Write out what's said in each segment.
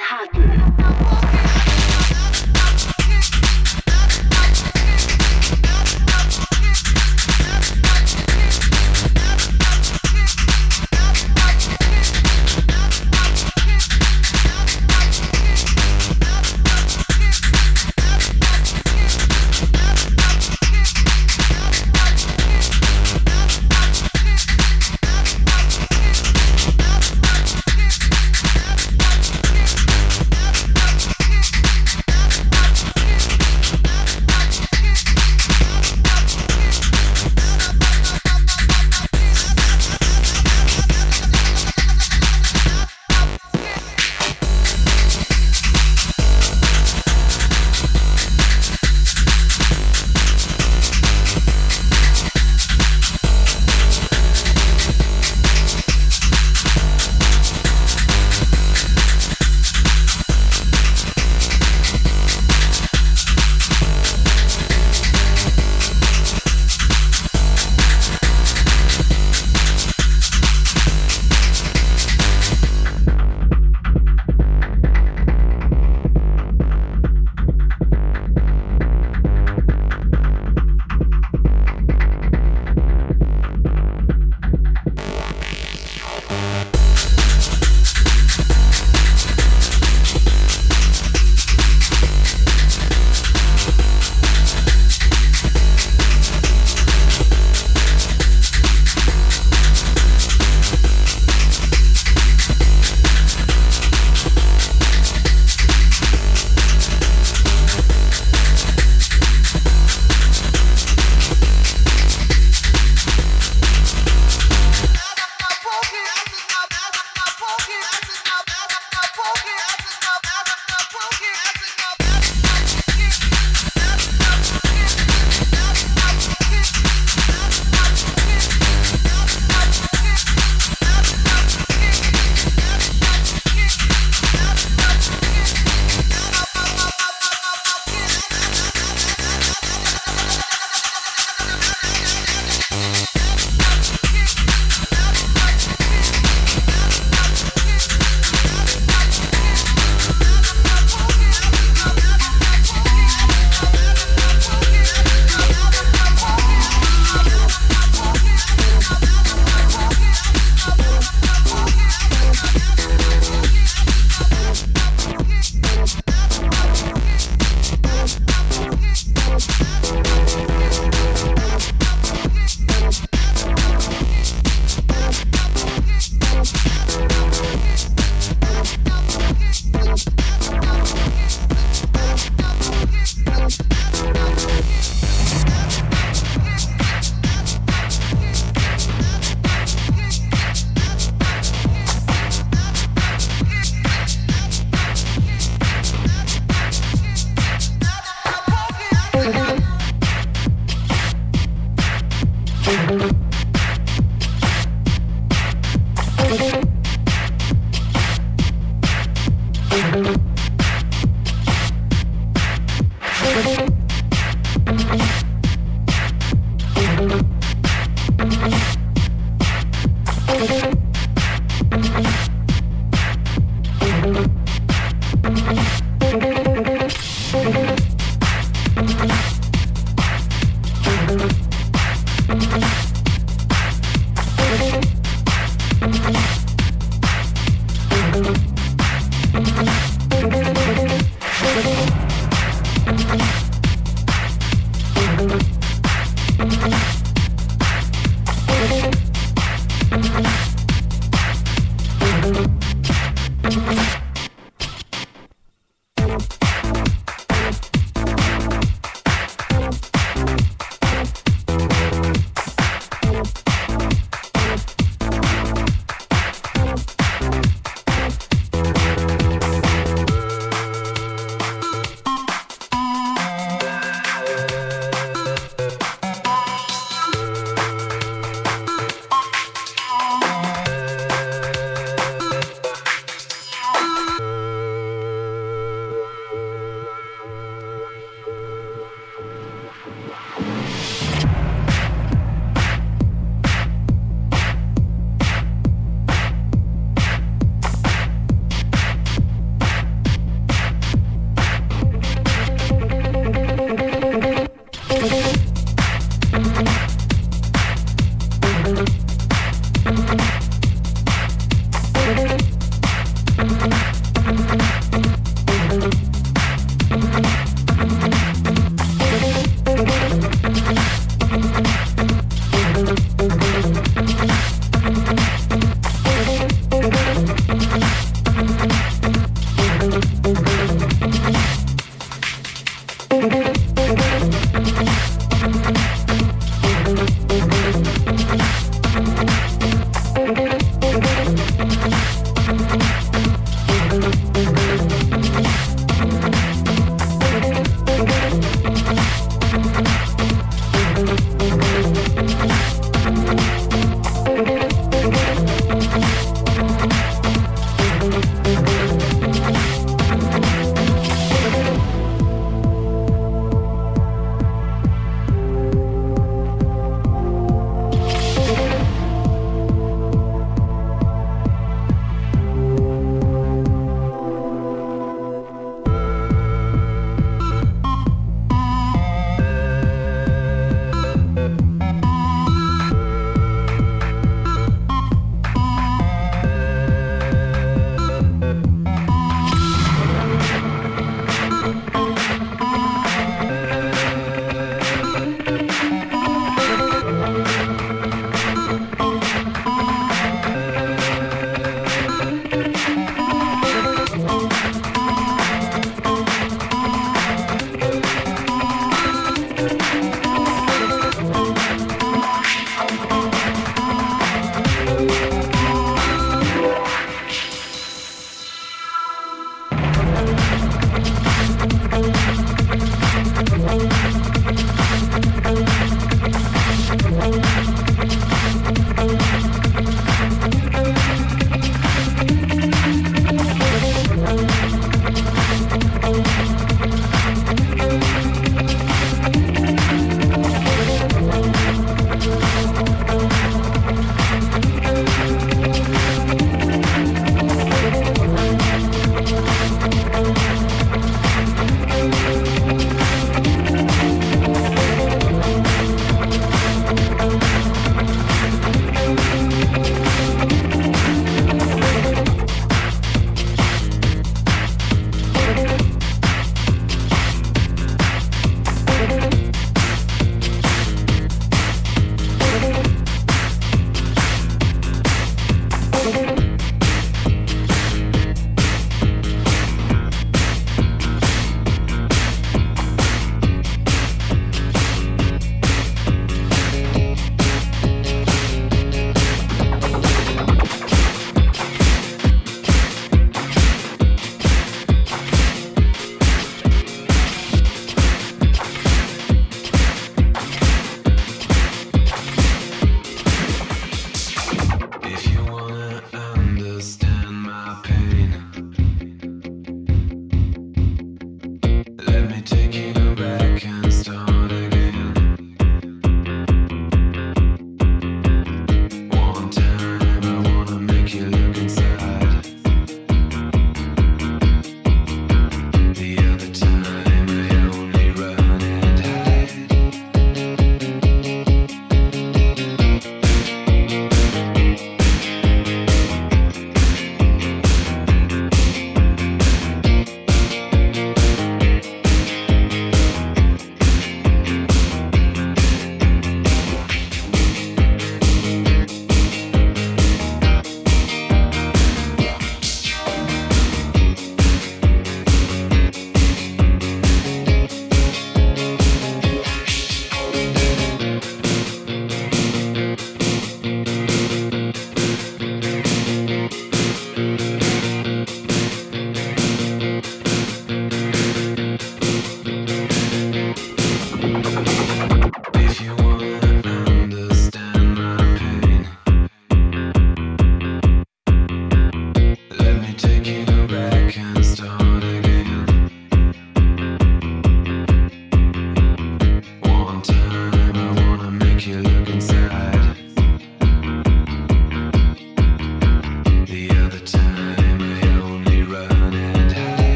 hug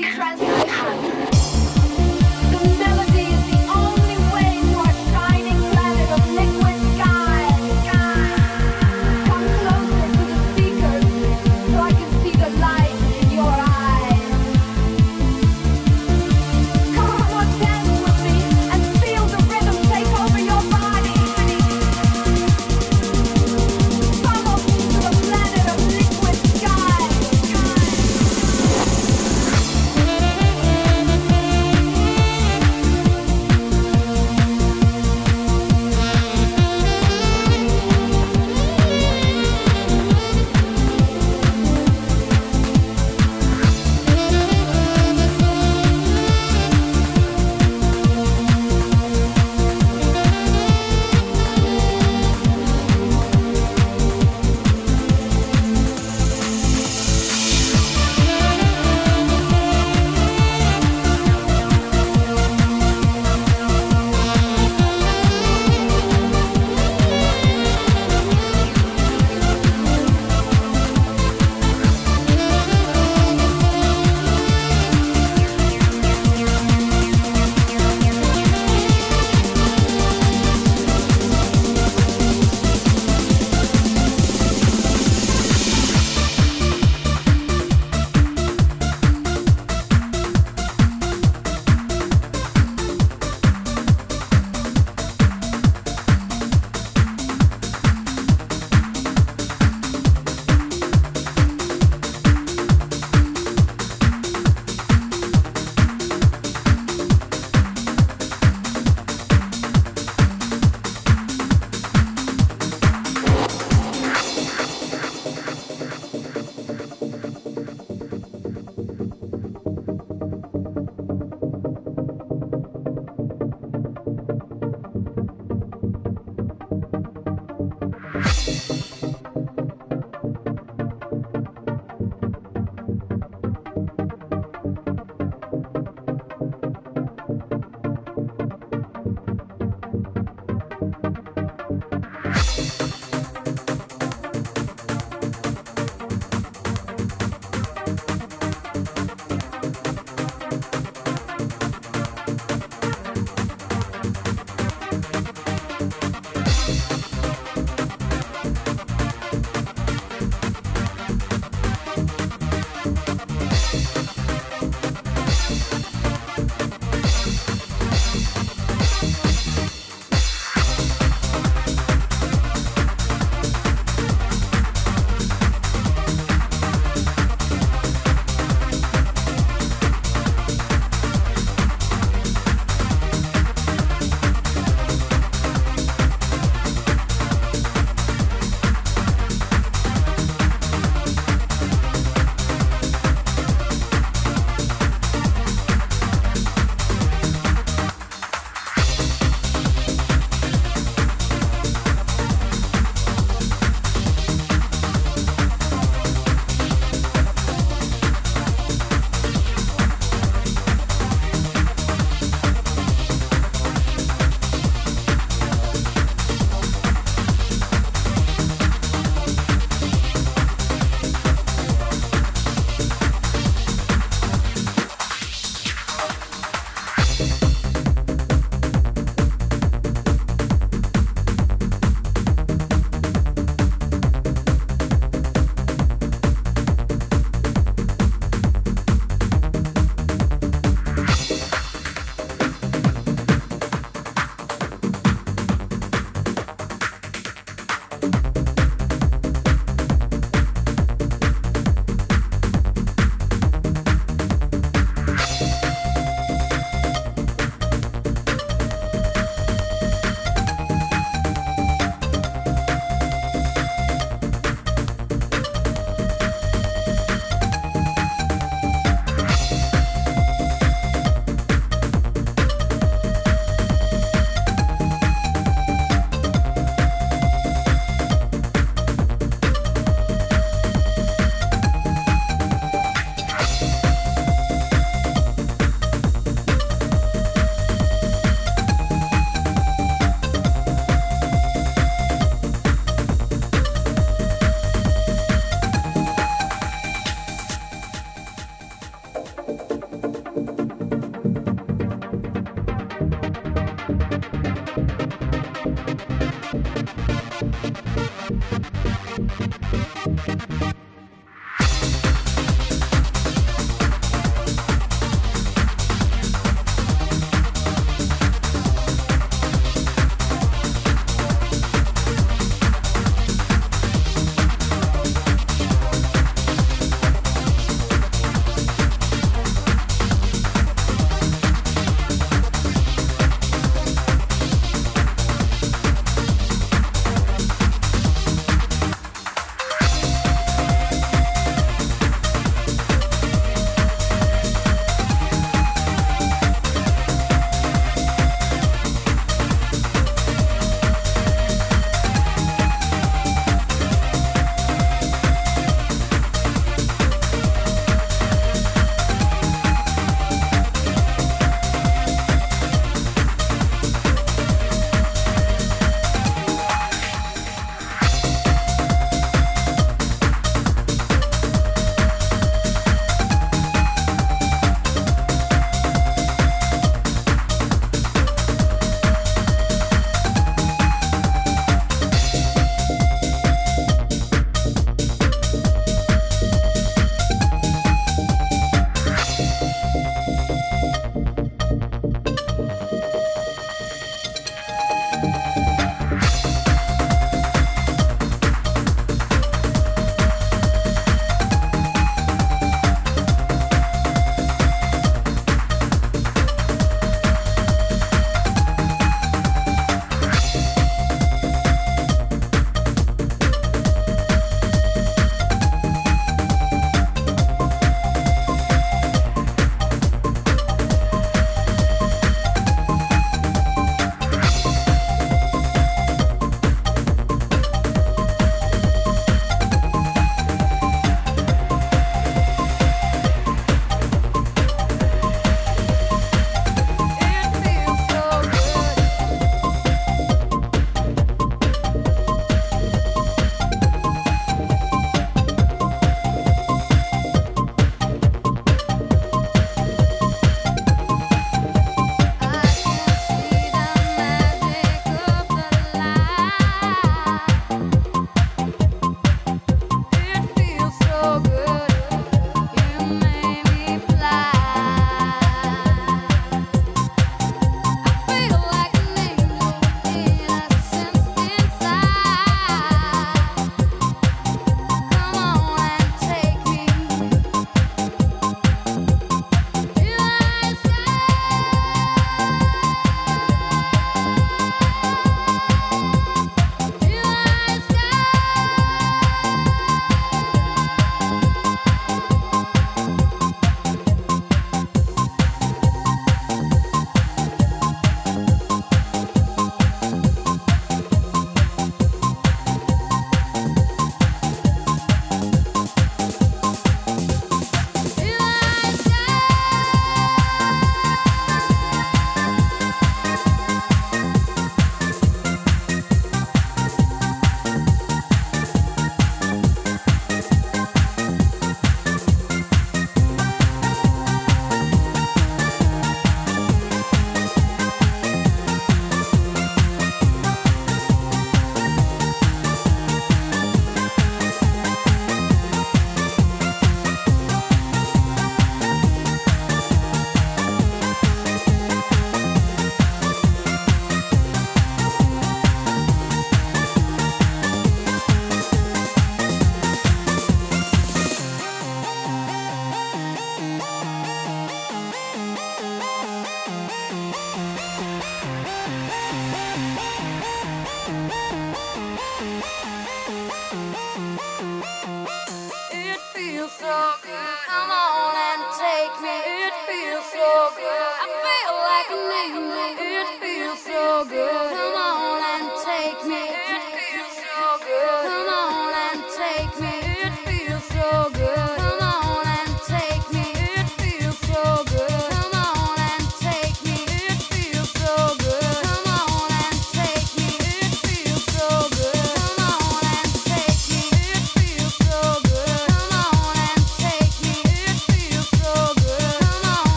the melody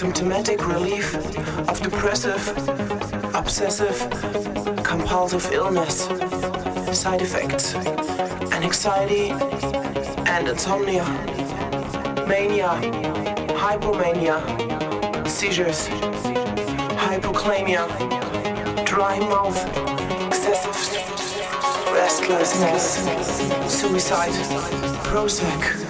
symptomatic relief of depressive, obsessive, compulsive illness, side effects, anxiety and insomnia, mania, hypomania, seizures, hypokalemia, dry mouth, excessive restlessness, suicide, Prozac.